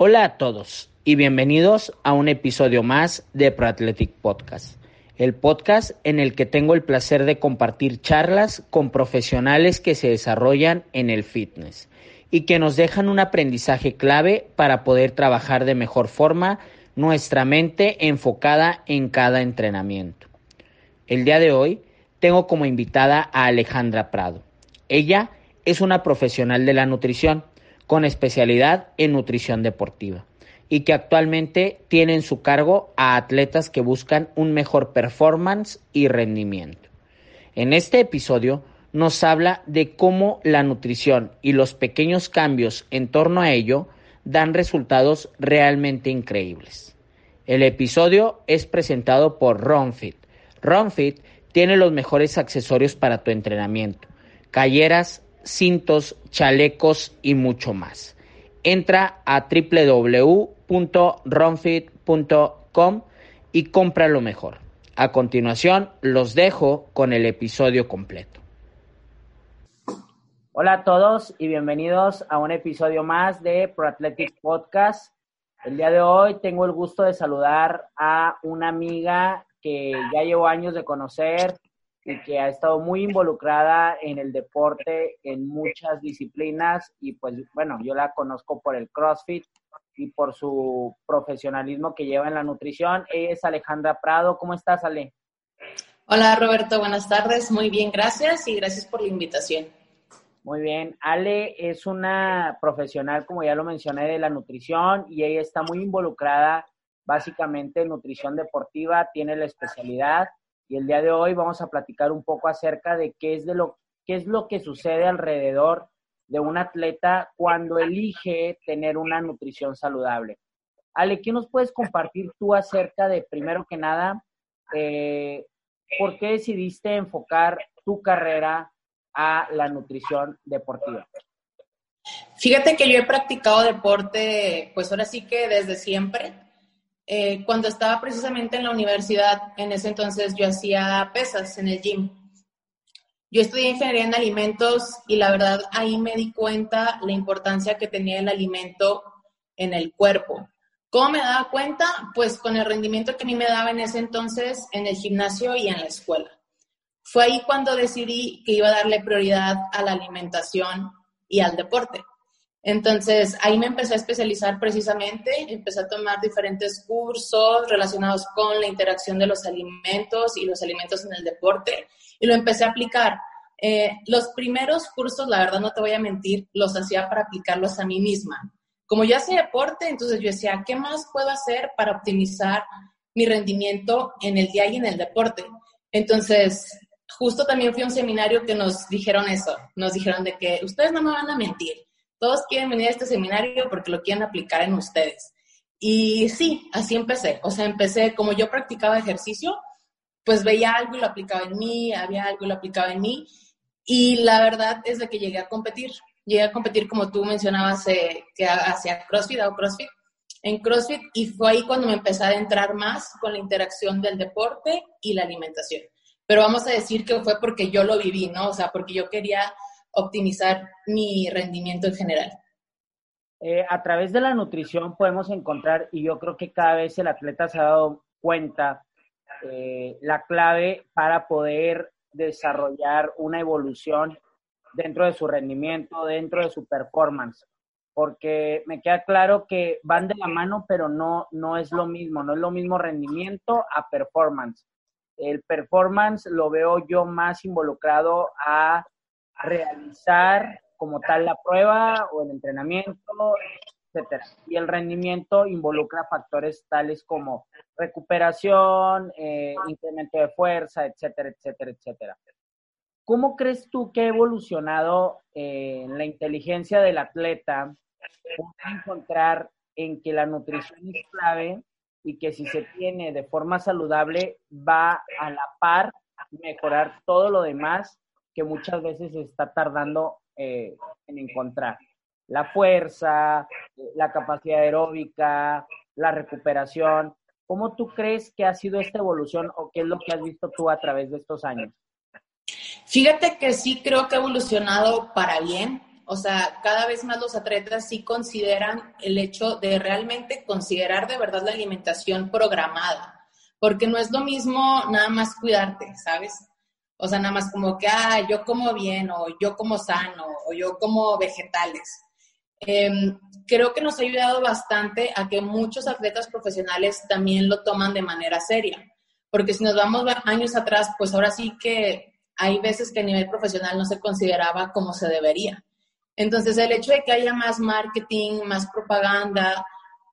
Hola a todos y bienvenidos a un episodio más de ProAthletic Podcast, el podcast en el que tengo el placer de compartir charlas con profesionales que se desarrollan en el fitness y que nos dejan un aprendizaje clave para poder trabajar de mejor forma nuestra mente enfocada en cada entrenamiento. El día de hoy tengo como invitada a Alejandra Prado. Ella es una profesional de la nutrición con especialidad en nutrición deportiva y que actualmente tiene en su cargo a atletas que buscan un mejor performance y rendimiento. En este episodio nos habla de cómo la nutrición y los pequeños cambios en torno a ello dan resultados realmente increíbles. El episodio es presentado por RunFit. RunFit tiene los mejores accesorios para tu entrenamiento, calleras, cintos, chalecos y mucho más. Entra a www.ronfit.com y compra lo mejor. A continuación, los dejo con el episodio completo. Hola a todos y bienvenidos a un episodio más de Pro Podcast. El día de hoy tengo el gusto de saludar a una amiga que ya llevo años de conocer, y que ha estado muy involucrada en el deporte en muchas disciplinas y pues bueno, yo la conozco por el CrossFit y por su profesionalismo que lleva en la nutrición. Ella es Alejandra Prado. ¿Cómo estás, Ale? Hola, Roberto. Buenas tardes. Muy bien, gracias y gracias por la invitación. Muy bien. Ale es una profesional, como ya lo mencioné, de la nutrición y ella está muy involucrada básicamente en nutrición deportiva, tiene la especialidad y el día de hoy vamos a platicar un poco acerca de qué es, de lo, qué es lo que sucede alrededor de un atleta cuando elige tener una nutrición saludable. Ale, ¿qué nos puedes compartir tú acerca de, primero que nada, eh, por qué decidiste enfocar tu carrera a la nutrición deportiva? Fíjate que yo he practicado deporte, pues ahora sí que desde siempre. Eh, cuando estaba precisamente en la universidad, en ese entonces yo hacía pesas en el gym. Yo estudié ingeniería en alimentos y la verdad ahí me di cuenta la importancia que tenía el alimento en el cuerpo. ¿Cómo me daba cuenta? Pues con el rendimiento que a mí me daba en ese entonces en el gimnasio y en la escuela. Fue ahí cuando decidí que iba a darle prioridad a la alimentación y al deporte. Entonces, ahí me empecé a especializar precisamente, empecé a tomar diferentes cursos relacionados con la interacción de los alimentos y los alimentos en el deporte y lo empecé a aplicar. Eh, los primeros cursos, la verdad no te voy a mentir, los hacía para aplicarlos a mí misma. Como yo hacía deporte, entonces yo decía, ¿qué más puedo hacer para optimizar mi rendimiento en el día y en el deporte? Entonces, justo también fui a un seminario que nos dijeron eso, nos dijeron de que ustedes no me van a mentir todos quieren venir a este seminario porque lo quieren aplicar en ustedes. Y sí, así empecé. O sea, empecé como yo practicaba ejercicio, pues veía algo y lo aplicaba en mí, había algo y lo aplicaba en mí. Y la verdad es de que llegué a competir. Llegué a competir, como tú mencionabas, eh, que CrossFit, o CrossFit, en CrossFit, y fue ahí cuando me empecé a adentrar más con la interacción del deporte y la alimentación. Pero vamos a decir que fue porque yo lo viví, ¿no? O sea, porque yo quería optimizar mi rendimiento en general? Eh, a través de la nutrición podemos encontrar, y yo creo que cada vez el atleta se ha dado cuenta, eh, la clave para poder desarrollar una evolución dentro de su rendimiento, dentro de su performance. Porque me queda claro que van de la mano, pero no, no es lo mismo, no es lo mismo rendimiento a performance. El performance lo veo yo más involucrado a realizar como tal la prueba o el entrenamiento, etcétera. Y el rendimiento involucra factores tales como recuperación, eh, incremento de fuerza, etcétera, etcétera, etcétera. ¿Cómo crees tú que ha evolucionado eh, la inteligencia del atleta para encontrar en que la nutrición es clave y que si se tiene de forma saludable va a la par mejorar todo lo demás que muchas veces se está tardando eh, en encontrar. La fuerza, la capacidad aeróbica, la recuperación. ¿Cómo tú crees que ha sido esta evolución o qué es lo que has visto tú a través de estos años? Fíjate que sí creo que ha evolucionado para bien. O sea, cada vez más los atletas sí consideran el hecho de realmente considerar de verdad la alimentación programada, porque no es lo mismo nada más cuidarte, ¿sabes? O sea, nada más como que, ah, yo como bien, o yo como sano, o yo como vegetales. Em, creo que nos ha ayudado bastante a que muchos atletas profesionales también lo toman de manera seria. Porque si nos vamos años atrás, pues ahora sí que hay veces que a nivel profesional no se consideraba como se debería. Entonces, el hecho de que haya más marketing, más propaganda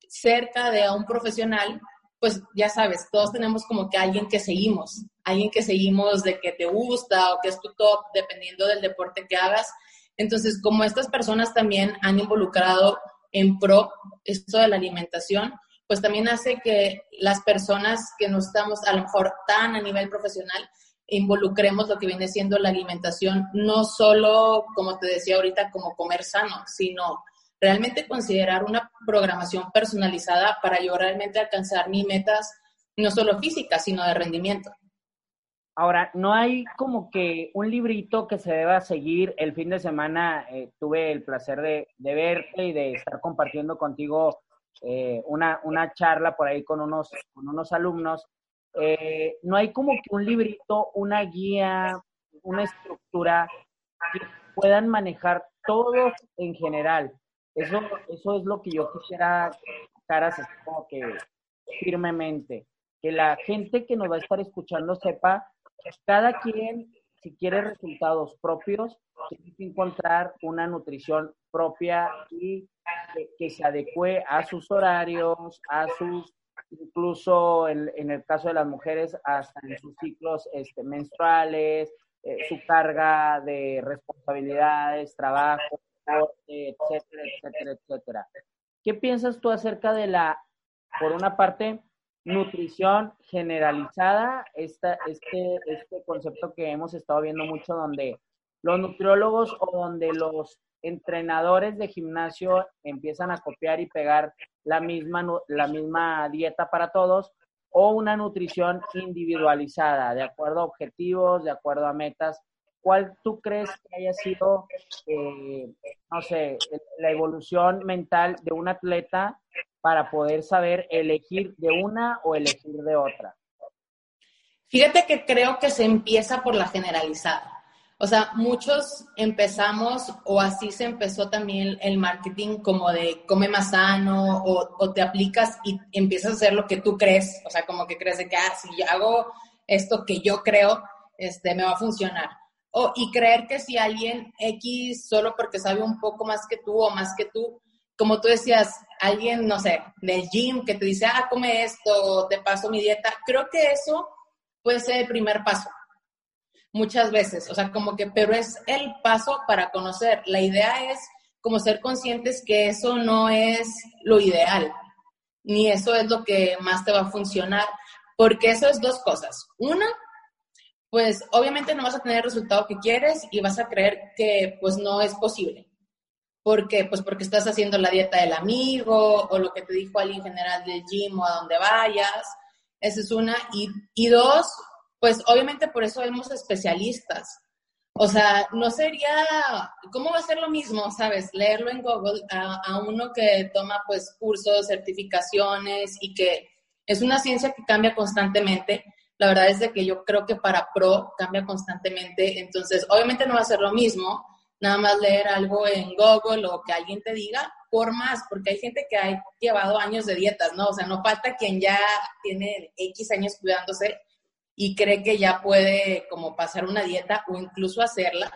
cerca de un profesional, pues ya sabes, todos tenemos como que alguien que seguimos, alguien que seguimos de que te gusta o que es tu top, dependiendo del deporte que hagas. Entonces, como estas personas también han involucrado en pro esto de la alimentación, pues también hace que las personas que no estamos a lo mejor tan a nivel profesional involucremos lo que viene siendo la alimentación, no solo, como te decía ahorita, como comer sano, sino realmente considerar una programación personalizada para yo realmente alcanzar mis metas, no solo físicas, sino de rendimiento. Ahora, no hay como que un librito que se deba seguir. El fin de semana eh, tuve el placer de, verte y de estar compartiendo contigo eh, una, una, charla por ahí con unos, con unos alumnos. Eh, no hay como que un librito, una guía, una estructura que puedan manejar todos en general. Eso, eso es lo que yo quisiera caras como que firmemente. Que la gente que nos va a estar escuchando sepa cada quien, si quiere resultados propios, tiene que encontrar una nutrición propia y que, se adecue a sus horarios, a sus, incluso en, el caso de las mujeres, hasta en sus ciclos este, menstruales, eh, su carga de responsabilidades, trabajo, etcétera, etcétera, etcétera. ¿Qué piensas tú acerca de la, por una parte, nutrición generalizada, esta, este, este concepto que hemos estado viendo mucho donde los nutriólogos o donde los entrenadores de gimnasio empiezan a copiar y pegar la misma, la misma dieta para todos, o una nutrición individualizada, de acuerdo a objetivos, de acuerdo a metas. ¿Cuál tú crees que haya sido, eh, no sé, la evolución mental de un atleta para poder saber elegir de una o elegir de otra? Fíjate que creo que se empieza por la generalizada. O sea, muchos empezamos, o así se empezó también el marketing, como de come más sano, o, te aplicas y empiezas a hacer lo que tú crees. O sea, como que crees de que, ah, si hago esto que yo creo, este, me va a funcionar. O, y creer que si alguien X, solo porque sabe un poco más que tú o más que tú, como tú decías, alguien, no sé, del gym que te dice, ah, come esto, te paso mi dieta, creo que eso puede ser el primer paso. Muchas veces, o sea, como que, pero es el paso para conocer. La idea es como ser conscientes que eso no es lo ideal, ni eso es lo que más te va a funcionar, porque eso es dos cosas. Una, pues obviamente no vas a tener el resultado que quieres y vas a creer que pues no es posible. ¿Por qué? Pues porque estás haciendo la dieta del amigo o lo que te dijo alguien general del gym o a donde vayas. Esa es una. Y, dos, pues obviamente por eso vemos especialistas. O sea, no sería, ¿cómo va a ser lo mismo, sabes? Leerlo en Google a, a, uno que toma pues cursos, certificaciones y que es una ciencia que cambia constantemente. La verdad es de que yo creo que para pro cambia constantemente. Entonces, obviamente no va a ser lo mismo, nada más leer algo en Google o que alguien te diga, por más, porque hay gente que ha llevado años de dietas, ¿no? O sea, no falta quien ya tiene X años cuidándose y cree que ya puede como pasar una dieta o incluso hacerla.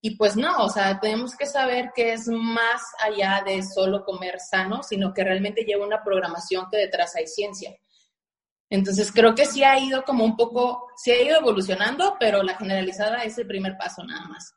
Y pues no, o sea, tenemos que saber que es más allá de solo comer sano, sino que realmente lleva una programación que detrás hay ciencia. Entonces creo que sí ha ido como un poco, sí ha ido evolucionando, pero la generalizada es el primer paso nada más.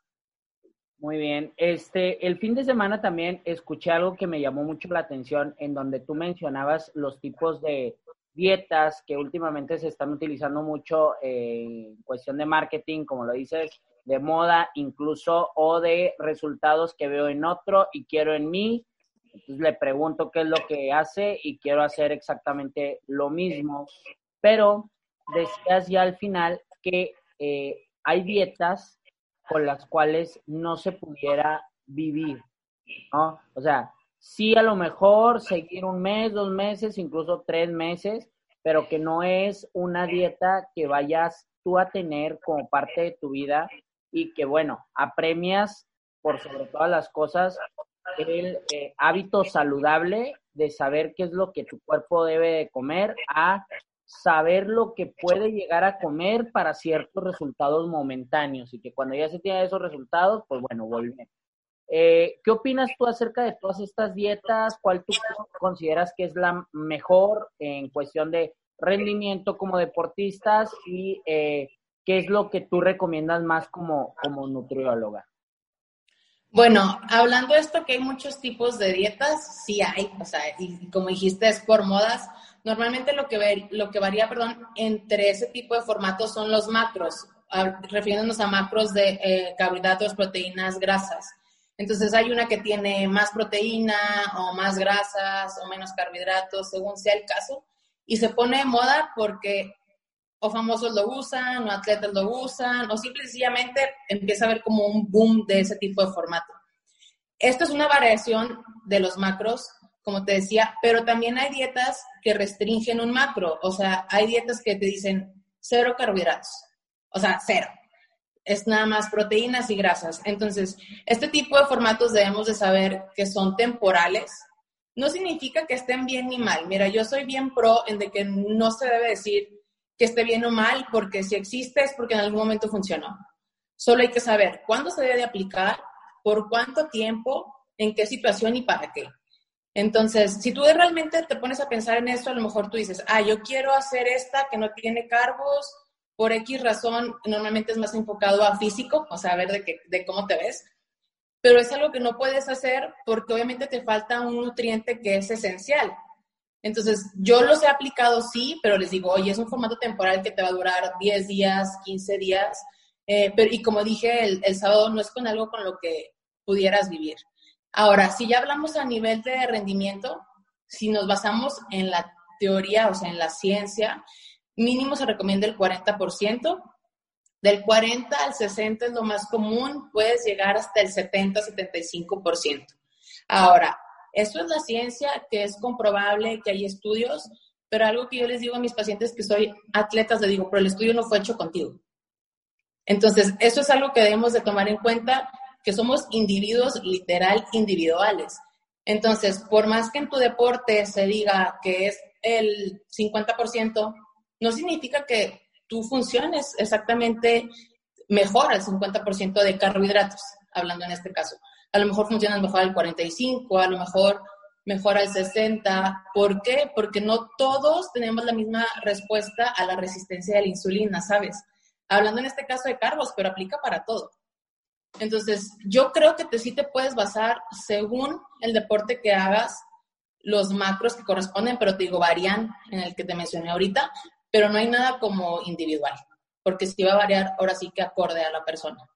Muy bien. Este, el fin de semana también escuché algo que me llamó mucho la atención, en donde tú mencionabas los tipos de dietas que últimamente se están utilizando mucho en cuestión de marketing, como lo dices, de moda incluso, o de resultados que veo en otro y quiero en mí. Entonces le pregunto qué es lo que hace y quiero hacer exactamente lo mismo. Pero decías ya al final que eh, hay dietas con las cuales no se pudiera vivir. O sea, sí a lo mejor seguir un mes, dos meses, incluso tres meses, pero que no es una dieta que vayas tú a tener como parte de tu vida y que, bueno, apremias por sobre todas las cosas el eh, hábito saludable de saber qué es lo que tu cuerpo debe de comer a saber lo que puede llegar a comer para ciertos resultados momentáneos y que cuando ya se tienen esos resultados, pues bueno, volver. Eh, ¿Qué opinas tú acerca de todas estas dietas? ¿Cuál tú consideras que es la mejor en cuestión de rendimiento como deportistas y eh, qué es lo que tú recomiendas más como, como nutrióloga? Bueno, hablando de esto que hay muchos tipos de dietas, sí hay, o sea, y como dijiste, es por modas. Normalmente lo que, lo que varía, perdón, entre ese tipo de formatos son los macros, refiriéndonos a macros de eh, carbohidratos, proteínas, grasas. Entonces hay una que tiene más proteína o más grasas o menos carbohidratos, según sea el caso, y se pone de moda porque o famosos lo usan, o atletas lo usan, o simplemente empieza a haber como un boom de ese tipo de formato. Esto es una variación de los macros, como te decía, pero también hay dietas que restringen un macro, o sea, hay dietas que te dicen cero carbohidratos, o sea, cero. Es nada más proteínas y grasas. Entonces, este tipo de formatos debemos de saber que son temporales. No significa que estén bien ni mal. Mira, yo soy bien pro en de que no se debe decir que esté bien o mal, porque si existe es porque en algún momento funcionó. Solo hay que saber cuándo se debe aplicar, por cuánto tiempo, en qué situación y para qué. Entonces, si tú realmente te pones a pensar en esto, a lo mejor tú dices, ah, yo quiero hacer esta que no tiene carbos, por X razón, normalmente es más enfocado a físico, o sea, a ver de, de cómo te ves, pero es algo que no puedes hacer porque obviamente te falta un nutriente que es esencial. Entonces, yo los he aplicado, sí, pero les digo, oye, es un formato temporal que te va a durar 10 días, 15 días, eh, pero, y como dije, el, el, sábado no es con algo con lo que pudieras vivir. Ahora, si ya hablamos a nivel de rendimiento, si nos basamos en la teoría, o sea, en la ciencia, mínimo se recomienda el 40%. Del 40 al 60 es lo más común, puedes llegar hasta el 70-75%. Ahora, esto es la ciencia, que es comprobable, que hay estudios, pero algo que yo les digo a mis pacientes que soy atletas, les digo, pero el estudio no fue hecho contigo. Entonces, eso es algo que debemos de tomar en cuenta, que somos individuos literal individuales. Entonces, por más que en tu deporte se diga que es el 50%, no significa que tú funciones exactamente mejor al 50% de carbohidratos, hablando en este caso a lo mejor funciona mejor al 45, a lo mejor mejor al 60. ¿Por qué? Porque no todos tenemos la misma respuesta a la resistencia de la insulina, ¿sabes? Hablando en este caso de carbos, pero aplica para todo. Entonces, yo creo que te, sí te puedes basar según el deporte que hagas, los macros que corresponden, pero te digo, varían en el que te mencioné ahorita, pero no hay nada como individual, porque sí va a variar ahora sí que acorde a la persona.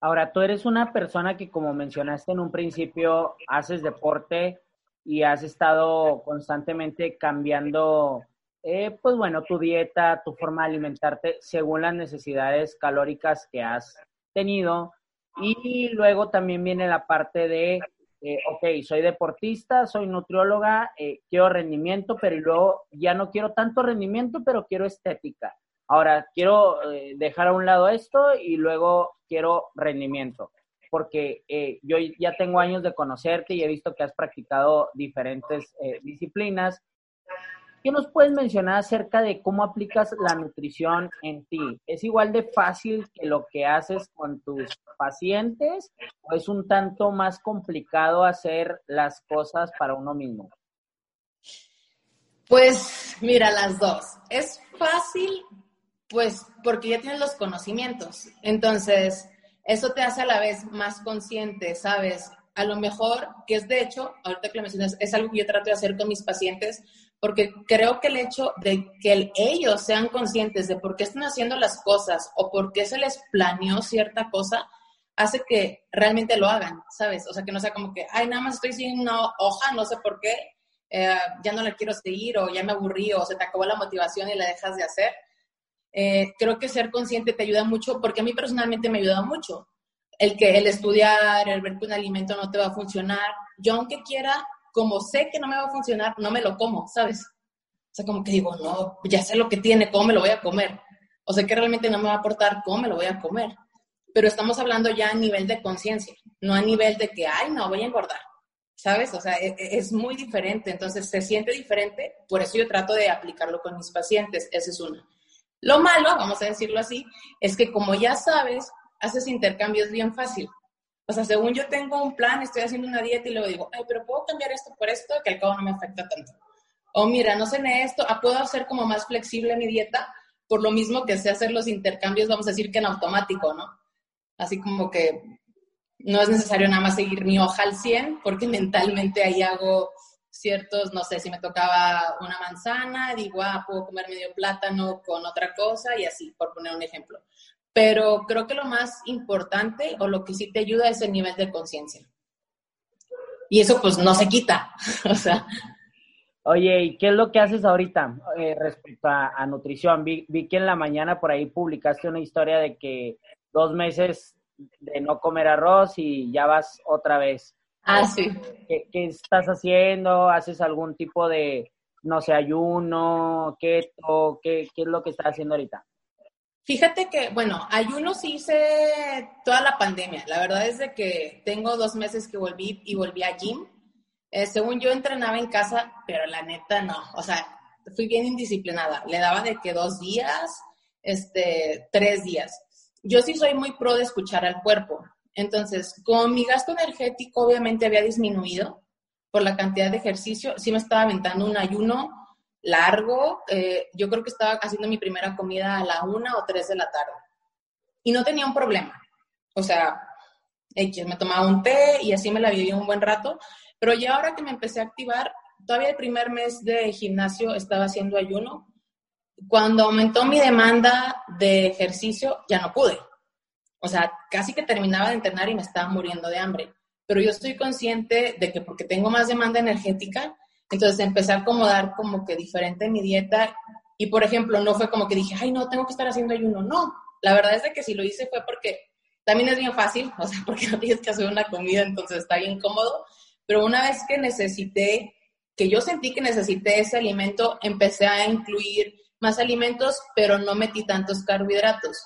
Ahora, tú eres una persona que, como mencionaste en un principio, haces deporte y has estado constantemente cambiando, eh, pues bueno, tu dieta, tu forma de alimentarte según las necesidades calóricas que has tenido. Y luego también viene la parte de, eh, ok, soy deportista, soy nutrióloga, eh, quiero rendimiento, pero luego ya no quiero tanto rendimiento, pero quiero estética. Ahora, quiero eh, dejar a un lado esto y luego quiero rendimiento, porque eh, yo ya tengo años de conocerte y he visto que has practicado diferentes eh, disciplinas. ¿Qué nos puedes mencionar acerca de cómo aplicas la nutrición en ti? ¿Es igual de fácil que lo que haces con tus pacientes o es un tanto más complicado hacer las cosas para uno mismo? Pues mira, las dos. Es fácil pues porque ya tienes los conocimientos. Entonces, eso te hace a la vez más consciente, ¿sabes? A lo mejor, que es de hecho, ahorita que lo mencionas, es algo que yo trato de hacer con mis pacientes, porque creo que el hecho de que ellos sean conscientes de por qué están haciendo las cosas o por qué se les planeó cierta cosa, hace que realmente lo hagan, ¿sabes? O sea, que no sea como que, ay, nada más estoy sin una hoja, no sé por qué, eh, ya no la quiero seguir o ya me aburrí o se te acabó la motivación y la dejas de hacer, eh, creo que ser consciente te ayuda mucho, porque a mí personalmente me ayuda mucho. el que el estudiar, el ver que un alimento no te va a funcionar, yo aunque quiera, como sé que no me va a funcionar, no me lo como, ¿sabes? O sea, como que digo, no, ya sé lo que tiene, ¿cómo me lo voy a comer? O sé que realmente no me va a aportar, ¿cómo me lo voy a comer? Pero estamos hablando ya a nivel de conciencia, no a nivel de que, ay, no, voy a engordar, ¿sabes? O sea, e, e, es, muy diferente, entonces se siente diferente, por eso yo trato de aplicarlo con mis pacientes, ese es uno. Lo malo, vamos a decirlo así, es que como ya sabes, haces intercambios bien fácil. O sea, según yo tengo un plan, estoy haciendo una dieta y luego digo, ay, pero puedo cambiar esto por esto, que al cabo no me afecta tanto. O mira, no cené esto, ah, puedo hacer como más flexible mi dieta, por lo mismo que sé hacer los intercambios, vamos a decir que en automático, ¿no? Así como que no es necesario nada más seguir mi hoja al 100, porque mentalmente ahí hago ciertos, no sé, si me tocaba una manzana, digo, ah, puedo comer medio plátano con otra cosa y así, por poner un ejemplo. Pero creo que lo más importante o lo que sí te ayuda es el nivel de conciencia. Y eso pues no se quita. Oye, ¿y qué es lo que haces ahorita eh, respecto a, nutrición? Vi, vi, que en la mañana por ahí publicaste una historia de que dos meses de no comer arroz y ya vas otra vez. Ah, sí. ¿Qué, qué estás haciendo? ¿Haces algún tipo de, no sé, ayuno, keto? ¿Qué, qué es lo que estás haciendo ahorita? Fíjate que, bueno, ayuno sí hice toda la pandemia. La verdad es de que tengo dos meses que volví y volví a gym. Eh, según yo entrenaba en casa, pero la neta no. O sea, fui bien indisciplinada. Le daba de que dos días, este, tres días. Yo sí soy muy pro de escuchar al cuerpo. Entonces, con mi gasto energético obviamente había disminuido por la cantidad de ejercicio. Sí me estaba aventando un ayuno largo. Eh, yo creo que estaba haciendo mi primera comida a la una o tres de la tarde. Y no tenía un problema. O sea, me tomaba un té y así me la vivía un buen rato. Pero ya ahora que me empecé a activar, todavía el primer mes de gimnasio estaba haciendo ayuno. Cuando aumentó mi demanda de ejercicio, ya no pude. O sea, casi que terminaba de entrenar y me estaba muriendo de hambre. Pero yo estoy consciente de que porque tengo más demanda energética, entonces empecé a acomodar como que diferente mi dieta y, por ejemplo, no fue como que dije, ay, no, tengo que estar haciendo ayuno. No, la verdad es de que si lo hice fue porque también es bien fácil, o sea, porque no tienes que hacer una comida, entonces está bien cómodo. Pero una vez que necesité, que yo sentí que necesité ese alimento, empecé a incluir más alimentos, pero no metí tantos carbohidratos.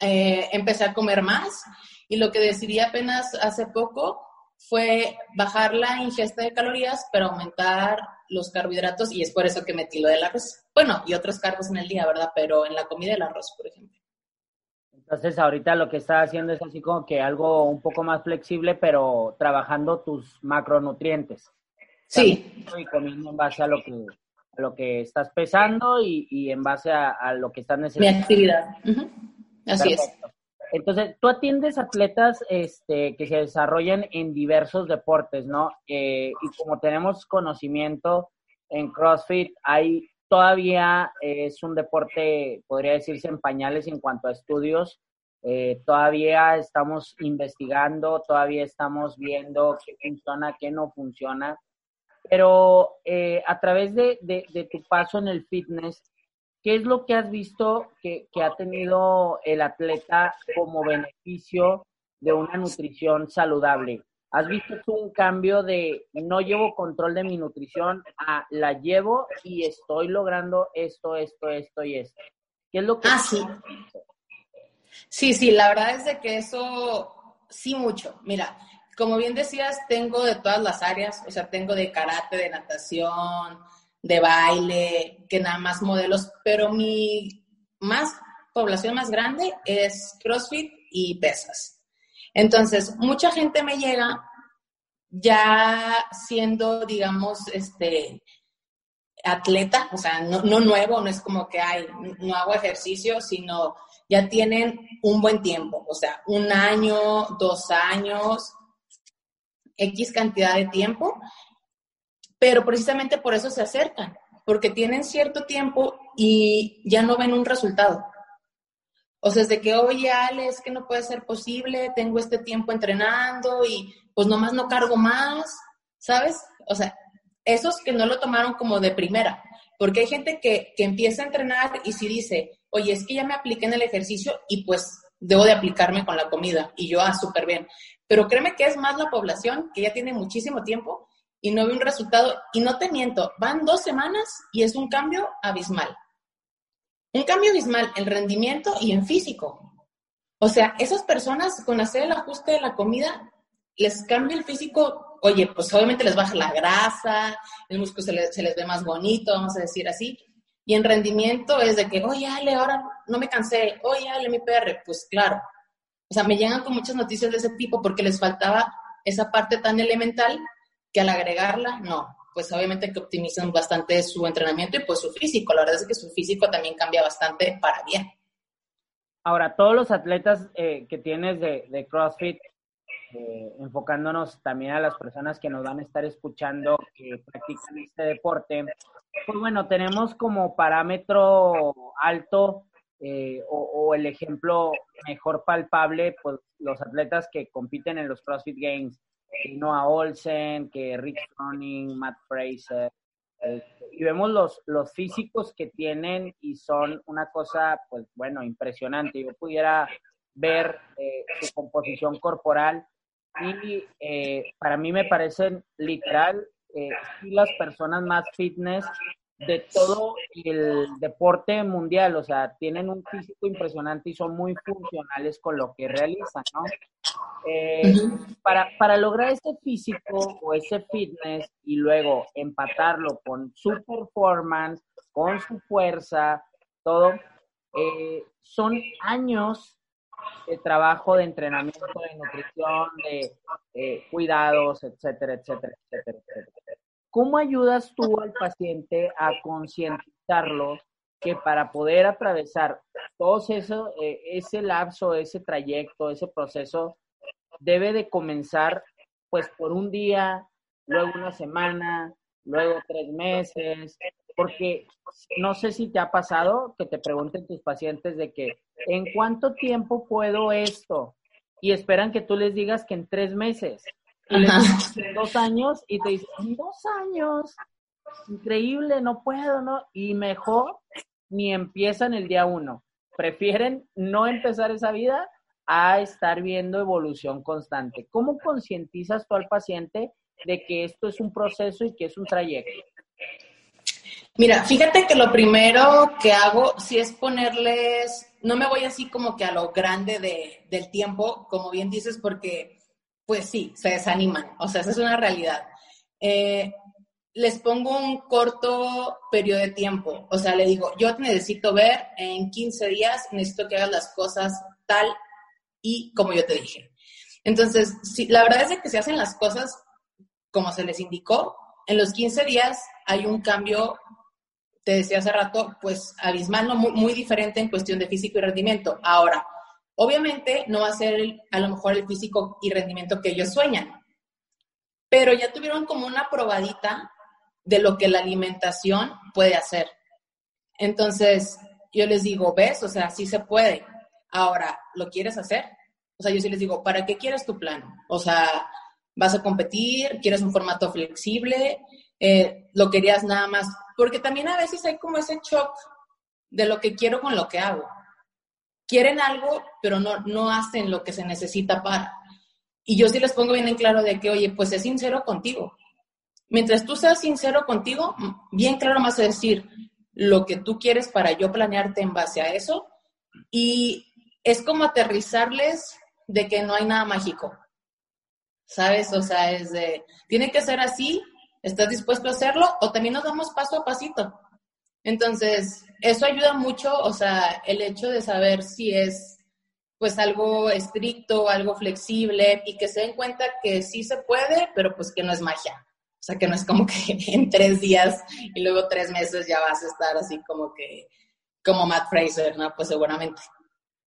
Eh, empecé a comer más y lo que decidí apenas hace poco fue bajar la ingesta de calorías, pero aumentar los carbohidratos y es por eso que metí lo del arroz. Bueno, y otros carbos en el día, ¿verdad? Pero en la comida el arroz, por ejemplo. Entonces, ahorita lo que estás haciendo es así como que algo un poco más flexible, pero trabajando tus macronutrientes. Sí. Y comiendo en base a lo que, a lo que estás pesando y, y en base a, lo que estás necesitando. Mi actividad. Así es. Entonces, tú atiendes atletas este, que se desarrollan en diversos deportes, ¿no? Eh, y como tenemos conocimiento en CrossFit, hay todavía es un deporte, podría decirse, en pañales en cuanto a estudios. Eh, todavía estamos investigando, todavía estamos viendo qué funciona, qué no funciona. Pero eh, a través de, de tu paso en el fitness, ¿Qué es lo que has visto que, ha tenido el atleta como beneficio de una nutrición saludable? ¿Has visto tú un cambio de no llevo control de mi nutrición a la llevo y estoy logrando esto, esto, esto y esto? ¿Qué es lo que... Ah, sí. Sí, sí, la verdad es de que eso sí mucho. Mira, como bien decías, tengo de todas las áreas, o sea, tengo de karate, de natación, de baile, que nada más modelos, pero mi más población más grande es CrossFit y pesas. Entonces, mucha gente me llega ya siendo, digamos, este atleta, o sea, no, no nuevo, no es como que hay, no hago ejercicio, sino ya tienen un buen tiempo, o sea, un año, dos años, X cantidad de tiempo, pero precisamente por eso se acercan, porque tienen cierto tiempo y ya no ven un resultado. O sea, es de que, oye, Ale, es que no puede ser posible, tengo este tiempo entrenando y pues nomás no cargo más, ¿sabes? O sea, esos que no lo tomaron como de primera, porque hay gente que, que empieza a entrenar y si dice, oye, es que ya me apliqué en el ejercicio y pues debo de aplicarme con la comida. Y yo, ah, súper bien. Pero créeme que es más la población que ya tiene muchísimo tiempo y no ve un resultado. Y no te miento, van dos semanas y es un cambio abismal. Un cambio abismal en rendimiento y en físico. O sea, esas personas con hacer el ajuste de la comida, les cambia el físico. Oye, pues obviamente les baja la grasa, el músculo se les, se les ve más bonito, vamos a decir así. Y en rendimiento es de que, oye, Ale, ahora no me cansé, oye, Ale, mi PR. Pues claro. O sea, me llegan con muchas noticias de ese tipo porque les faltaba esa parte tan elemental que al agregarla, no, pues obviamente que optimizan bastante su entrenamiento y pues su físico. La verdad es que su físico también cambia bastante para bien. Ahora, todos los atletas eh, que tienes de, CrossFit, eh, enfocándonos también a las personas que nos van a estar escuchando que practican este deporte, pues bueno, tenemos como parámetro alto eh, o, el ejemplo mejor palpable, pues los atletas que compiten en los CrossFit Games, Noah Olsen, que Rick Froning, Matt Fraser, este, y vemos los, los físicos que tienen y son una cosa, pues bueno, impresionante. Yo pudiera ver eh, su composición corporal y eh, para mí me parecen literal eh, las personas más fitness de todo el deporte mundial, o sea, tienen un físico impresionante y son muy funcionales con lo que realizan, ¿no? Eh, para, para lograr ese físico o ese fitness y luego empatarlo con su performance, con su fuerza, todo, eh, son años de trabajo, de entrenamiento, de nutrición, de eh, cuidados, etcétera, etcétera, etcétera, etcétera. ¿Cómo ayudas tú al paciente a concientizarlo que para poder atravesar todo eso, eh, ese lapso, ese trayecto, ese proceso, debe de comenzar pues por un día, luego una semana, luego tres meses, porque no sé si te ha pasado que te pregunten tus pacientes de que, ¿en cuánto tiempo puedo esto? Y esperan que tú les digas que en tres meses dos años y te dicen, dos años, increíble, no puedo, ¿no? Y mejor ni empiezan el día uno. Prefieren no empezar esa vida a estar viendo evolución constante. ¿Cómo concientizas tú al paciente de que esto es un proceso y que es un trayecto? Mira, fíjate que lo primero que hago si es ponerles, no me voy así como que a lo grande de, del tiempo, como bien dices, porque pues sí, se desaniman. O sea, esa es una realidad. Eh, les pongo un corto periodo de tiempo. O sea, le digo, yo te necesito ver en 15 días, necesito que hagas las cosas tal y como yo te dije. Entonces, la verdad es que se hacen las cosas como se les indicó. En los 15 días hay un cambio, te decía hace rato, pues abismal, no muy, muy diferente en cuestión de físico y rendimiento. Ahora, Obviamente no va a ser a lo mejor el físico y rendimiento que ellos sueñan, pero ya tuvieron como una probadita de lo que la alimentación puede hacer. Entonces, yo les digo, ves, o sea, sí se puede. Ahora, ¿lo quieres hacer? O sea, yo sí les digo, ¿para qué quieres tu plan? O sea, ¿vas a competir? ¿Quieres un formato flexible? Eh, ¿Lo querías nada más? Porque también a veces hay como ese shock de lo que quiero con lo que hago quieren algo, pero no, no hacen lo que se necesita para. Y yo sí les pongo bien en claro de que, oye, pues es sincero contigo. Mientras tú seas sincero contigo, bien claro más decir lo que tú quieres para yo planearte en base a eso. Y es como aterrizarles de que no hay nada mágico. ¿Sabes? O sea, es de, tiene que ser así, ¿estás dispuesto a hacerlo? O también nos damos paso a pasito. Entonces, eso ayuda mucho, o sea, el hecho de saber si es pues algo estricto, algo flexible y que se den cuenta que sí se puede, pero pues que no es magia. O sea, que no es como que en tres días y luego tres meses ya vas a estar así como que, como Matt Fraser, ¿no? Pues seguramente.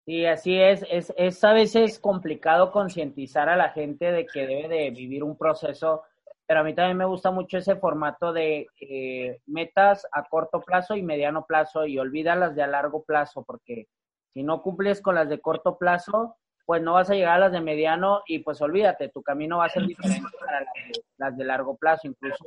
Sí, así es. Es, es a veces complicado concientizar a la gente de que debe de vivir un proceso pero a mí también me gusta mucho ese formato de eh, metas a corto plazo y mediano plazo y olvida las de a largo plazo, porque si no cumples con las de corto plazo, pues no vas a llegar a las de mediano y pues olvídate, tu camino va a ser diferente para las de, largo plazo. Incluso,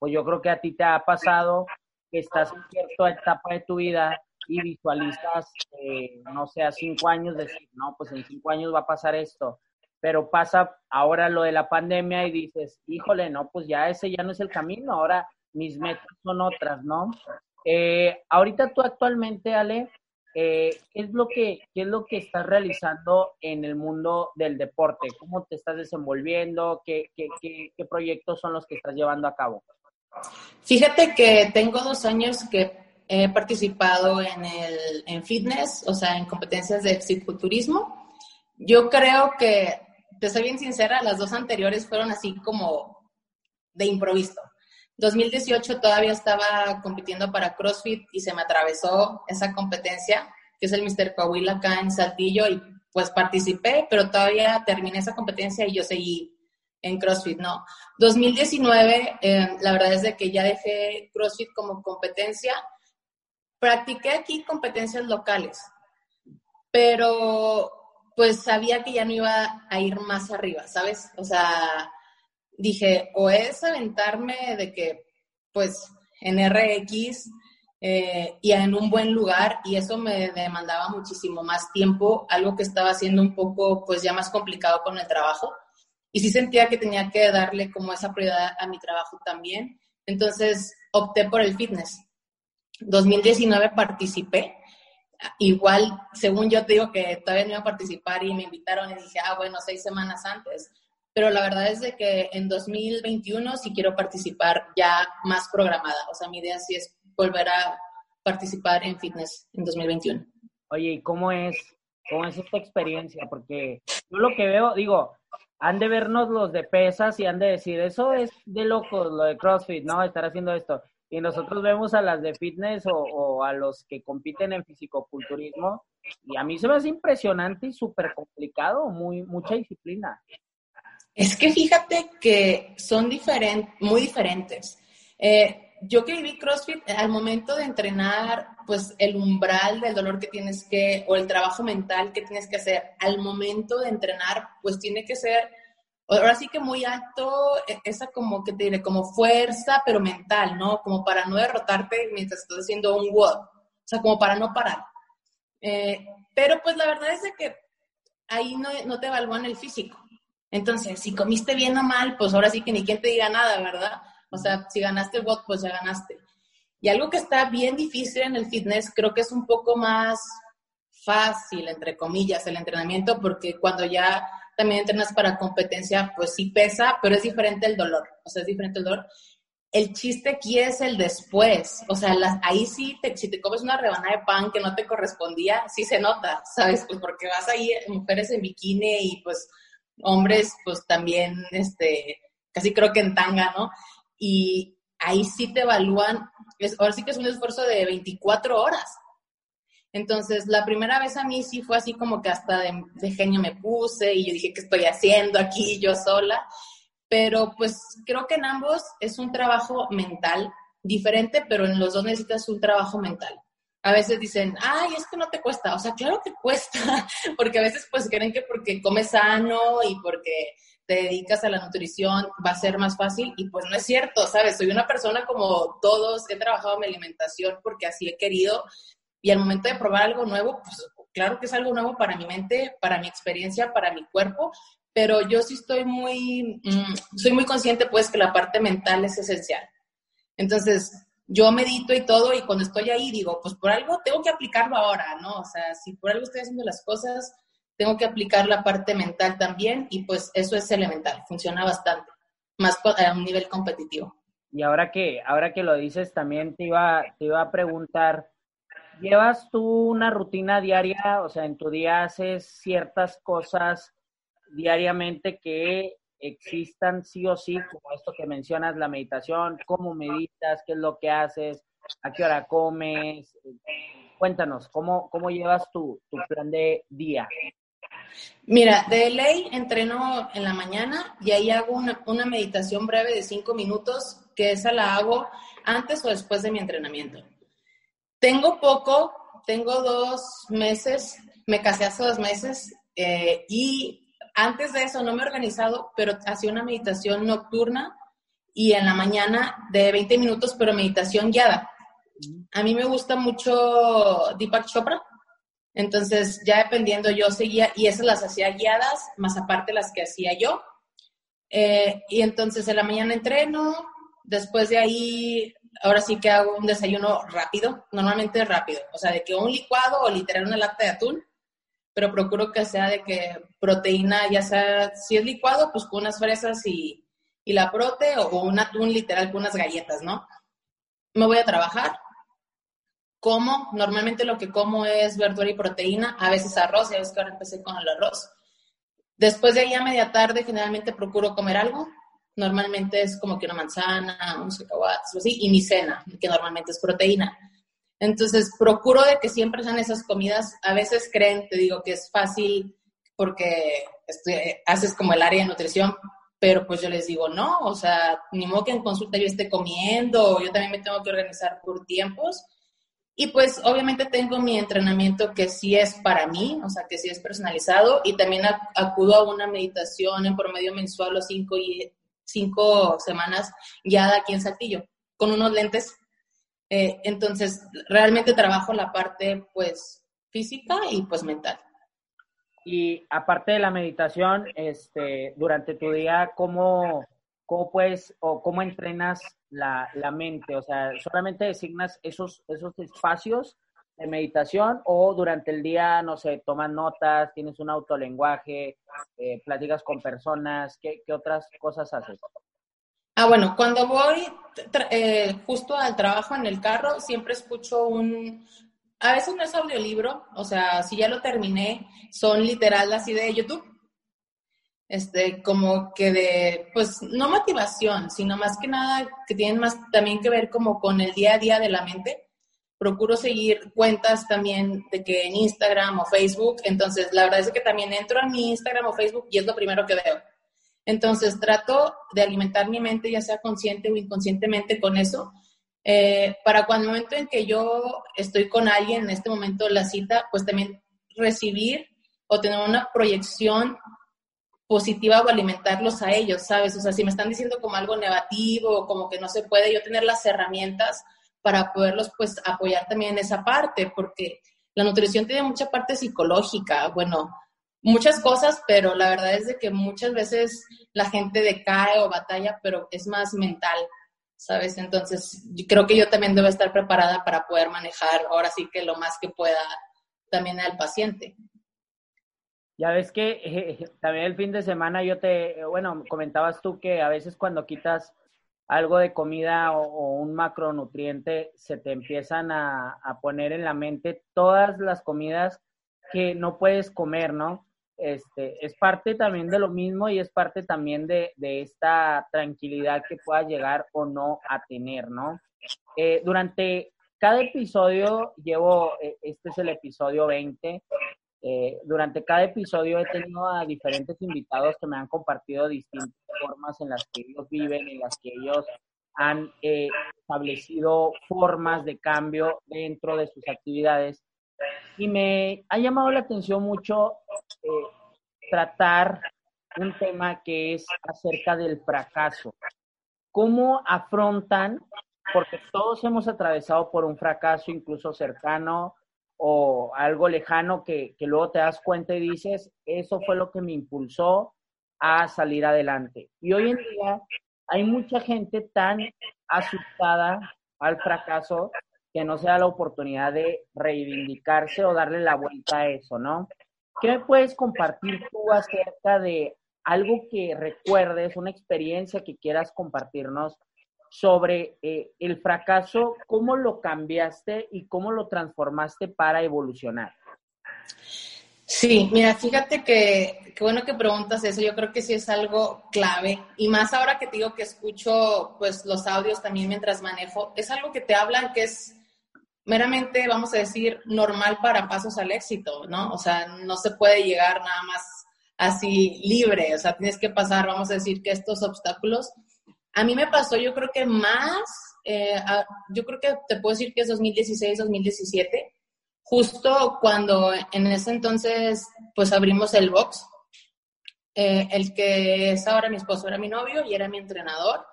pues yo creo que a ti te ha pasado que estás en cierta etapa de tu vida y visualizas, eh, no sé, a cinco años, decir, no, pues en cinco años va a pasar esto, pero pasa ahora lo de la pandemia y dices, híjole, no, pues ya ese ya no es el camino, ahora mis metas son otras, ¿no? Eh, ahorita tú actualmente, Ale, eh, ¿qué, es lo que, ¿qué es lo que estás realizando en el mundo del deporte? ¿Cómo te estás desenvolviendo? ¿Qué, qué, qué, proyectos son los que estás llevando a cabo? Fíjate que tengo dos años que he participado en, el, en fitness, o sea, en competencias de fisiculturismo. Yo creo que, te soy bien sincera, las dos anteriores fueron así como de improviso. 2018 todavía estaba compitiendo para CrossFit y se me atravesó esa competencia, que es el Mr. Coahuila acá en Saltillo, y pues participé, pero todavía terminé esa competencia y yo seguí en CrossFit, ¿no? 2019, eh, la verdad es de que ya dejé CrossFit como competencia. Practiqué aquí competencias locales, pero pues sabía que ya no iba a ir más arriba, ¿sabes? O sea, dije, o es aventarme de que, pues, en RX eh, y en un buen lugar, y eso me demandaba muchísimo más tiempo, algo que estaba haciendo un poco, pues, ya más complicado con el trabajo. Y sí sentía que tenía que darle como esa prioridad a mi trabajo también. Entonces, opté por el fitness. 2019 participé. Igual, según yo te digo que todavía no iba a participar y me invitaron y dije, ah, bueno, seis semanas antes pero la verdad es de que en 2021 sí quiero participar ya más programada. O sea, mi idea sí es volver a participar en fitness en 2021. Oye, ¿y cómo es, cómo es esta experiencia? Porque yo lo que veo, digo, han de vernos los de pesas y han de decir, eso es de locos, lo de CrossFit, ¿no? Estar haciendo esto. Y nosotros vemos a las de fitness o, a los que compiten en fisicoculturismo y a mí se me hace impresionante y súper complicado, muy, mucha disciplina. Es que fíjate que son diferentes, muy diferentes. Eh, yo que viví CrossFit, al momento de entrenar, pues el umbral del dolor que tienes que, o el trabajo mental que tienes que hacer, al momento de entrenar, pues tiene que ser, ahora sí que muy alto, e, esa como que tiene como fuerza, pero mental, ¿no? Como para no derrotarte mientras estás haciendo un WOD, o sea, como para no parar. Eh, pero pues la verdad es de que ahí no, no te evalúan el físico. Entonces, si comiste bien o mal, pues ahora sí que ni quien te diga nada, ¿verdad? O sea, si ganaste el bot, pues ya ganaste. Y algo que está bien difícil en el fitness, creo que es un poco más fácil, entre comillas, el entrenamiento, porque cuando ya también entrenas para competencia, pues sí pesa, pero es diferente el dolor. O sea, es diferente el dolor. El chiste aquí es el después. O sea, ahí sí, si te comes una rebanada de pan que no te correspondía, sí se nota, ¿sabes? Pues porque vas ahí, mujeres en bikini y pues hombres pues también, este, casi creo que en tanga, ¿no? Y ahí sí te evalúan, es, ahora sí que es un esfuerzo de 24 horas. Entonces, la primera vez a mí sí fue así como que hasta de, genio me puse y yo dije, ¿qué estoy haciendo aquí yo sola? Pero pues creo que en ambos es un trabajo mental diferente, pero en los dos necesitas un trabajo mental a veces dicen, ay, es que no te cuesta. O sea, claro que cuesta, porque a veces pues creen que porque comes sano y porque te dedicas a la nutrición va a ser más fácil y pues no es cierto, ¿sabes? Soy una persona como todos, he trabajado mi alimentación porque así he querido y al momento de probar algo nuevo, pues claro que es algo nuevo para mi mente, para mi experiencia, para mi cuerpo, pero yo sí estoy muy, mm, soy muy consciente pues que la parte mental es esencial. Entonces, yo medito y todo y cuando estoy ahí digo, pues por algo tengo que aplicarlo ahora, ¿no? O sea, si por algo estoy haciendo las cosas, tengo que aplicar la parte mental también y pues eso es elemental, funciona bastante, más a un nivel competitivo. Y ahora que, ahora que lo dices, también te iba, te iba a preguntar, ¿llevas tú una rutina diaria? O sea, en tu día haces ciertas cosas diariamente que existan sí o sí, como esto que mencionas, la meditación, cómo meditas, qué es lo que haces, a qué hora comes. Cuéntanos, ¿cómo, cómo llevas tu, tu plan de día? Mira, de ley entreno en la mañana y ahí hago una, una, meditación breve de cinco minutos, que esa la hago antes o después de mi entrenamiento. Tengo poco, tengo dos meses, me casé hace dos meses eh, y antes de eso no me he organizado, pero hacía una meditación nocturna y en la mañana de 20 minutos, pero meditación guiada. A mí me gusta mucho Deepak Chopra. Entonces, ya dependiendo, yo seguía, y esas las hacía guiadas, más aparte las que hacía yo. Eh, y entonces en la mañana entreno, después de ahí, ahora sí que hago un desayuno rápido, normalmente rápido, o sea, de que un licuado o literal una lata de atún, pero procuro que sea de que proteína, ya sea, si es licuado, pues con unas fresas y, y la prote, o un atún literal con unas galletas, ¿no? Me voy a trabajar, como, normalmente lo que como es verdura y proteína, a veces arroz, y a veces que ahora empecé con el arroz. Después de ahí a media tarde generalmente procuro comer algo, normalmente es como que una manzana, unos cacahuates o así, y mi cena, que normalmente es proteína. Entonces, procuro de que siempre sean esas comidas. A veces creen, te digo, que es fácil porque haces como el área de nutrición, pero pues yo les digo, no, o sea, ni modo que en consulta yo esté comiendo, yo también me tengo que organizar por tiempos. Y pues obviamente tengo mi entrenamiento que sí es para mí, o sea, que sí es personalizado, y también acudo a una meditación en promedio mensual los cinco y cinco semanas guiada aquí en Saltillo, con unos lentes. Eh, entonces, realmente trabajo la parte, pues, física y, pues, mental. Y aparte de la meditación, este, durante tu día, ¿cómo, cómo puedes o cómo entrenas la, la, mente? O sea, ¿solamente designas esos, esos espacios de meditación o durante el día, no sé, tomas notas, tienes un autolenguaje, eh, platicas con personas, ¿qué, ¿qué, otras cosas haces? Ah, bueno, cuando voy eh, justo al trabajo en el carro, siempre escucho un, a veces no es audiolibro, o sea, si ya lo terminé, son literal así de YouTube, este, como que de, pues, no motivación, sino más que nada que tienen más también que ver como con el día a día de la mente procuro seguir cuentas también de que en Instagram o Facebook, entonces la verdad es que también entro a mi Instagram o Facebook y es lo primero que veo. Entonces trato de alimentar mi mente, ya sea consciente o inconscientemente con eso, eh, para cuando el momento en que yo estoy con alguien, en este momento la cita, pues también recibir o tener una proyección positiva o alimentarlos a ellos, ¿sabes? O sea, si me están diciendo como algo negativo o como que no se puede, yo tener las herramientas para poderlos pues apoyar también en esa parte, porque la nutrición tiene mucha parte psicológica, bueno, muchas cosas, pero la verdad es de que muchas veces la gente decae o batalla, pero es más mental, ¿sabes? Entonces, creo que yo también debo estar preparada para poder manejar ahora sí que lo más que pueda también al paciente. Ya ves que también el fin de semana yo te, bueno, comentabas tú que a veces cuando quitas algo de comida o, un macronutriente, se te empiezan a, poner en la mente todas las comidas que no puedes comer, ¿no? Este, es parte también de lo mismo y es parte también de, esta tranquilidad que puedas llegar o no a tener, ¿no? Eh, durante cada episodio, llevo, eh, este es el episodio 20, eh, durante cada episodio he tenido a diferentes invitados que me han compartido distintas formas en las que ellos viven, en las que ellos han eh, establecido formas de cambio dentro de sus actividades. Y me ha llamado la atención mucho eh, tratar un tema que es acerca del fracaso. ¿Cómo afrontan? Porque todos hemos atravesado por un fracaso, incluso cercano, o algo lejano que, luego te das cuenta y dices, eso fue lo que me impulsó a salir adelante. Y hoy en día hay mucha gente tan asustada al fracaso que no se da la oportunidad de reivindicarse o darle la vuelta a eso, ¿no? ¿Qué me puedes compartir tú acerca de algo que recuerdes, una experiencia que quieras compartirnos sobre eh, el fracaso, cómo lo cambiaste y cómo lo transformaste para evolucionar. Sí, mira, fíjate que, qué bueno que preguntas eso, yo creo que sí es algo clave y más ahora que te digo que escucho pues los audios también mientras manejo, es algo que te hablan que es meramente, vamos a decir, normal para pasos al éxito, ¿no? O sea, no se puede llegar nada más así libre, o sea, tienes que pasar, vamos a decir, que estos obstáculos a mí me pasó, yo creo que más, eh, yo creo que te puedo decir que es 2016, 2017, justo cuando en ese entonces, pues abrimos el box. Eh, el que es ahora mi esposo era mi novio y era mi entrenador.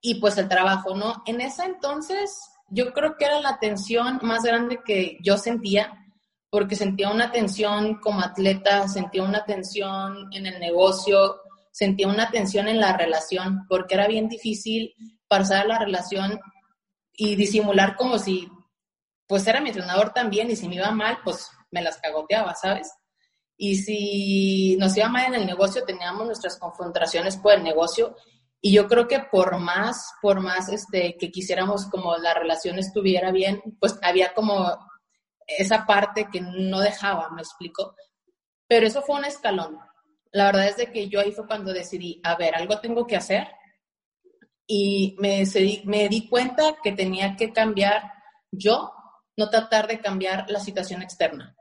Y pues el trabajo, ¿no? En ese entonces yo creo que era la tensión más grande que yo sentía, porque sentía una tensión como atleta, sentía una tensión en el negocio, sentía una tensión en la relación, porque era bien difícil pasar la relación y disimular como si, pues era mi entrenador también y si me iba mal, pues me las cagoteaba, ¿sabes? Y si nos iba mal en el negocio, teníamos nuestras confrontaciones por el negocio. Y yo creo que por más, por más este, que quisiéramos como la relación estuviera bien, pues había como esa parte que no dejaba, me explico. Pero eso fue un escalón. La verdad es de que yo ahí fue cuando decidí, a ver, algo tengo que hacer. Y me, me di cuenta que tenía que cambiar yo, no tratar de cambiar la situación externa.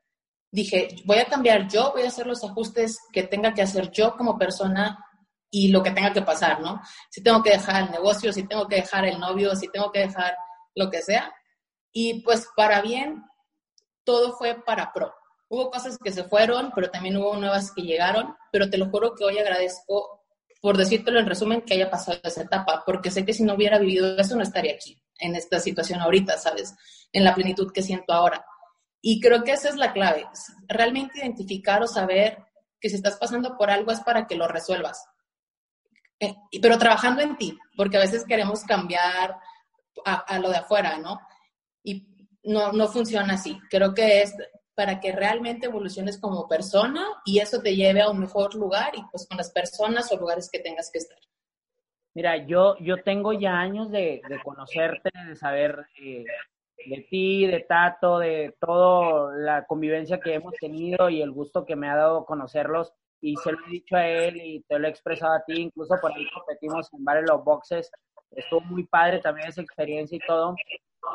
Dije, voy a cambiar yo, voy a hacer los ajustes que tenga que hacer yo como persona y lo que tenga que pasar, ¿no? Si tengo que dejar el negocio, si tengo que dejar el novio, si tengo que dejar lo que sea. Y pues para bien, todo fue para pro. Hubo cosas que se fueron, pero también hubo nuevas que llegaron, pero te lo juro que hoy agradezco, por decírtelo en resumen, que haya pasado esa etapa, porque sé que si no hubiera vivido eso no estaría aquí, en esta situación ahorita, ¿sabes? En la plenitud que siento ahora. Y creo que esa es la clave, realmente identificar o saber que si estás pasando por algo es para que lo resuelvas. Eh, pero trabajando en ti, porque a veces queremos cambiar a, a lo de afuera, ¿no? Y no, no funciona así. Creo que es para que realmente evoluciones como persona y eso te lleve a un mejor lugar y pues con las personas o lugares que tengas que estar. Mira, yo, yo tengo ya años de, de conocerte, de saber eh, de ti, de Tato, de toda la convivencia que hemos tenido y el gusto que me ha dado conocerlos. Y se lo he dicho a él y te lo he expresado a ti, incluso por ahí competimos en varios los boxes. Estuvo muy padre también esa experiencia y todo.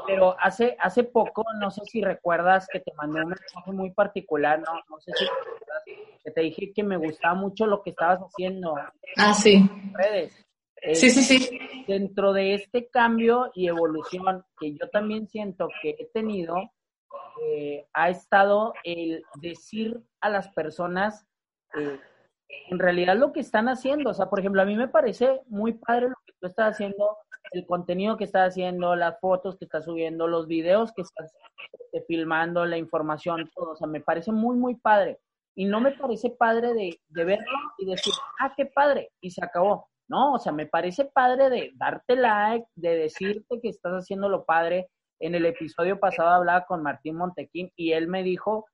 Pero hace, hace poco, no sé si recuerdas que te mandé un mensaje muy particular, no, no sé si recuerdas, que te dije que me gustaba mucho lo que estabas haciendo. Ah, sí. En redes. sí, sí, sí. Dentro de este cambio y evolución que yo también siento que he tenido, eh, ha estado el decir a las personas eh, en realidad lo que están haciendo. O sea, por ejemplo, a mí me parece muy padre lo que tú estás haciendo el contenido que estás haciendo, las fotos que estás subiendo, los videos que estás este, filmando, la información, todo. O sea, me parece muy, muy padre. Y no me parece padre de, de verlo y decir, ah, qué padre, y se acabó. No, o sea, me parece padre de darte like, de decirte que estás haciendo lo padre. En el episodio pasado hablaba con Martín Montequín y él me dijo,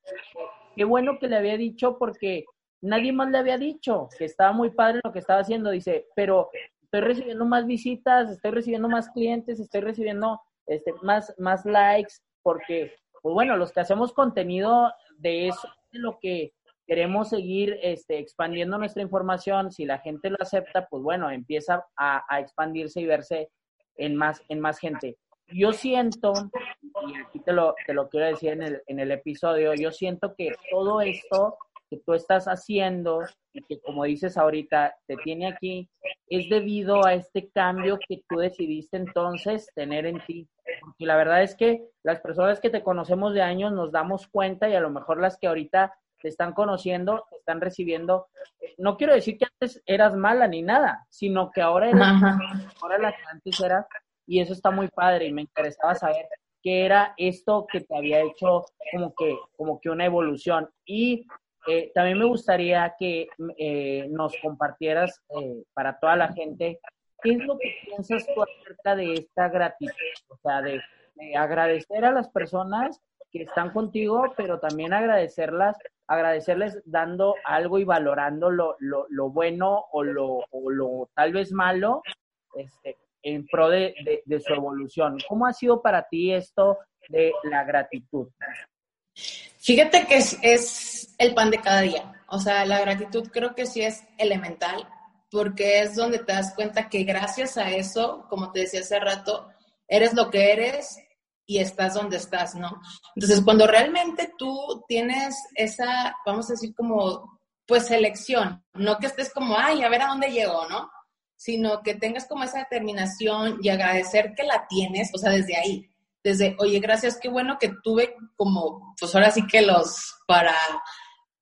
qué bueno que le había dicho porque nadie más le había dicho que estaba muy padre lo que estaba haciendo. Dice, pero estoy recibiendo más visitas, estoy recibiendo más clientes, estoy recibiendo este, más, más likes, porque, pues bueno, los que hacemos contenido de eso, de lo que queremos seguir este, expandiendo nuestra información, si la gente lo acepta, pues bueno, empieza a, a expandirse y verse en más, en más gente. Yo siento, y aquí te lo, te lo quiero decir en el, en el episodio, yo siento que todo esto que tú estás haciendo y que como dices ahorita te tiene aquí es debido a este cambio que tú decidiste entonces tener en ti. Porque la verdad es que las personas que te conocemos de años nos damos cuenta y a lo mejor las que ahorita te están conociendo, te están recibiendo. No quiero decir que antes eras mala ni nada, sino que ahora eres ahora la que antes eras y eso está muy padre y me interesaba saber qué era esto que te había hecho como que como que una evolución y eh, también me gustaría que eh, nos compartieras eh, para toda la gente qué es lo que piensas tú acerca de esta gratitud, o sea, de, agradecer a las personas que están contigo, pero también agradecerlas, agradecerles dando algo y valorando lo, lo, bueno o lo, o lo tal vez malo este, en pro de, de su evolución. ¿Cómo ha sido para ti esto de la gratitud? Fíjate que es, el pan de cada día. O sea, la gratitud creo que sí es elemental, porque es donde te das cuenta que gracias a eso, como te decía hace rato, eres lo que eres y estás donde estás, ¿no? Entonces, cuando realmente tú tienes esa, vamos a decir como, pues selección, no que estés como, ay, a ver a dónde llego, ¿no? Sino que tengas como esa determinación y agradecer que la tienes, o sea, desde ahí desde, oye, gracias, qué bueno que tuve como, pues ahora sí que los, para,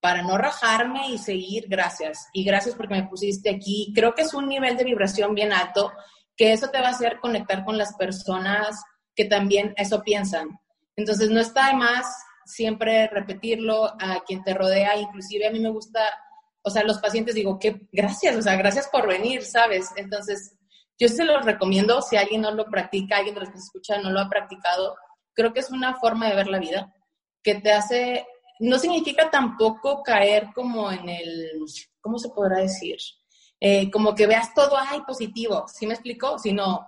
para no rajarme y seguir, gracias. Y gracias porque me pusiste aquí. Creo que es un nivel de vibración bien alto, que eso te va a hacer conectar con las personas que también eso piensan. Entonces, no está de más siempre repetirlo a quien te rodea, inclusive a mí me gusta, o sea, los pacientes digo, que gracias, o sea, gracias por venir, ¿sabes? Entonces, yo se los recomiendo, si alguien no lo practica, alguien de los que escucha no lo ha practicado, creo que es una forma de ver la vida que te hace, no significa tampoco caer como en el, ¿cómo se podrá decir? Eh, como que veas todo, ay, positivo, ¿sí me explico? Sino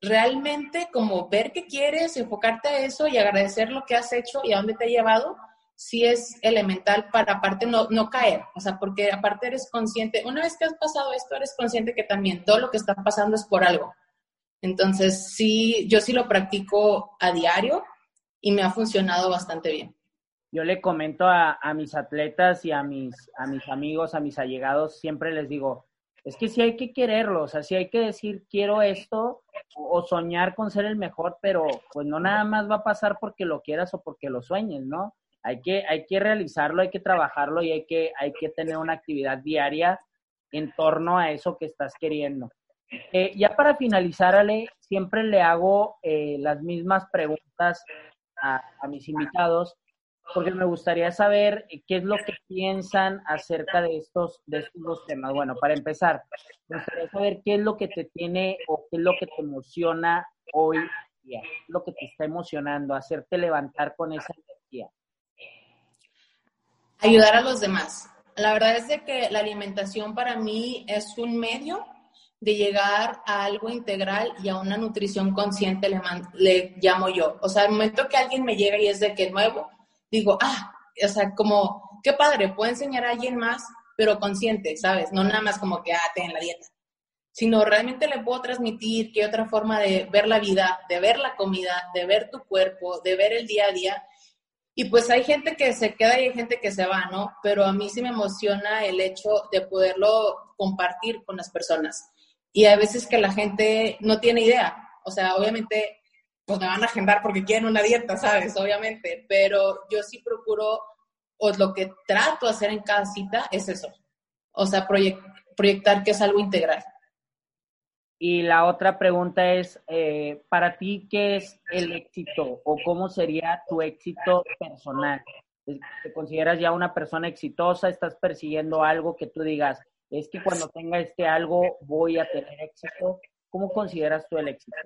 realmente como ver qué quieres, enfocarte a eso y agradecer lo que has hecho y a dónde te ha llevado, sí es elemental para aparte no, no caer, o sea, porque aparte eres consciente, una vez que has pasado esto, eres consciente que también todo lo que está pasando es por algo. Entonces, sí, yo sí lo practico a diario y me ha funcionado bastante bien. Yo le comento a, a mis atletas y a mis, a mis amigos, a mis allegados, siempre les digo, es que sí hay que quererlo, o sea, sí hay que decir quiero esto o, soñar con ser el mejor, pero pues no nada más va a pasar porque lo quieras o porque lo sueñes, ¿no? Hay que, hay que realizarlo, hay que trabajarlo y hay que, hay que tener una actividad diaria en torno a eso que estás queriendo. Eh, ya para finalizar, Ale, siempre le hago eh, las mismas preguntas a, a mis invitados porque me gustaría saber qué es lo que piensan acerca de estos, de estos dos temas. Bueno, para empezar, me gustaría saber qué es lo que te tiene o qué es lo que te emociona hoy día, lo que te está emocionando, hacerte levantar con esa energía. Ayudar a los demás. La verdad es de que la alimentación para mí es un medio de llegar a algo integral y a una nutrición consciente, le, le llamo yo. O sea, el momento que alguien me llega y es de que nuevo, digo, ah, o sea, como, qué padre, puedo enseñar a alguien más, pero consciente, ¿sabes? No nada más como que, ah, ten la dieta, sino realmente le puedo transmitir hay otra forma de ver la vida, de ver la comida, de ver tu cuerpo, de ver el día a día. Y pues hay gente que se queda y hay gente que se va, ¿no? Pero a mí sí me emociona el hecho de poderlo compartir con las personas. Y hay veces que la gente no tiene idea. O sea, obviamente pues me van a agendar porque quieren una dieta, ¿sabes? Obviamente, pero yo sí procuro, o lo que trato de hacer en cada cita es eso, o sea, proyectar que es algo integral. Y la otra pregunta es, eh, para ti, ¿qué es el éxito o cómo sería tu éxito personal? ¿Te consideras ya una persona exitosa? ¿Estás persiguiendo algo que tú digas, es que cuando tenga este algo voy a tener éxito? ¿Cómo consideras tú el éxito?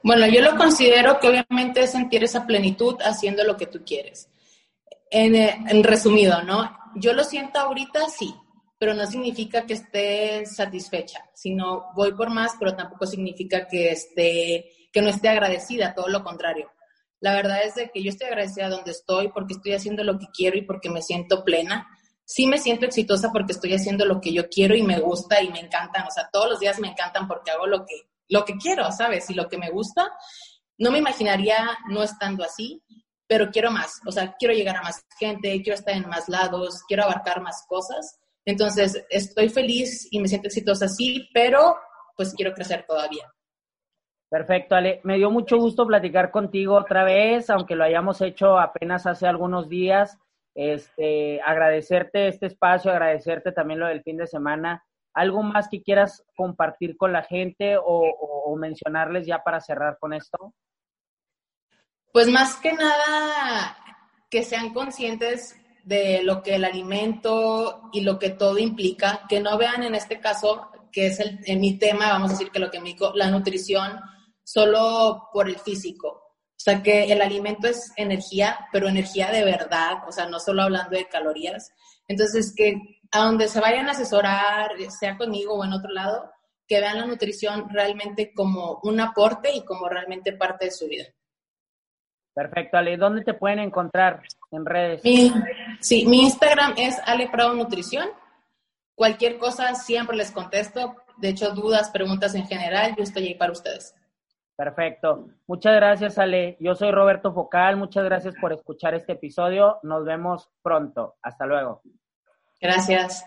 Bueno, yo lo considero que obviamente es sentir esa plenitud haciendo lo que tú quieres. En, eh, en, resumido, ¿no? Yo lo siento ahorita, sí, pero no significa que esté satisfecha, sino voy por más, pero tampoco significa que, esté, que no esté agradecida, todo lo contrario. La verdad es de que yo estoy agradecida donde estoy porque estoy haciendo lo que quiero y porque me siento plena sí me siento exitosa porque estoy haciendo lo que yo quiero y me gusta y me encantan. O sea, todos los días me encantan porque hago lo que, lo que quiero, ¿sabes? Y lo que me gusta. No me imaginaría no estando así, pero quiero más. O sea, quiero llegar a más gente, quiero estar en más lados, quiero abarcar más cosas. Entonces, estoy feliz y me siento exitosa, sí, pero pues quiero crecer todavía. Perfecto, Ale. Me dio mucho gusto platicar contigo otra vez, aunque lo hayamos hecho apenas hace algunos días. Este, agradecerte este espacio, agradecerte también lo del fin de semana. ¿Algo más que quieras compartir con la gente o, mencionarles ya para cerrar con esto? Pues más que nada que sean conscientes de lo que el alimento y lo que todo implica, que no vean en este caso, que es el, mi tema, vamos a decir que lo que me la nutrición, solo por el físico, sea que el alimento es energía, pero energía de verdad, o sea, no solo hablando de calorías. Entonces, que a donde se vayan a asesorar, sea conmigo o en otro lado, que vean la nutrición realmente como un aporte y como realmente parte de su vida. Perfecto, Ale. ¿Dónde te pueden encontrar en redes? sí, mi Instagram es Ale Prado Nutrición. Cualquier cosa siempre les contesto. De hecho, dudas, preguntas en general, yo estoy ahí para ustedes. Perfecto. Muchas gracias, Ale. Yo soy Roberto Focal. Muchas gracias por escuchar este episodio. Nos vemos pronto. Hasta luego. Gracias.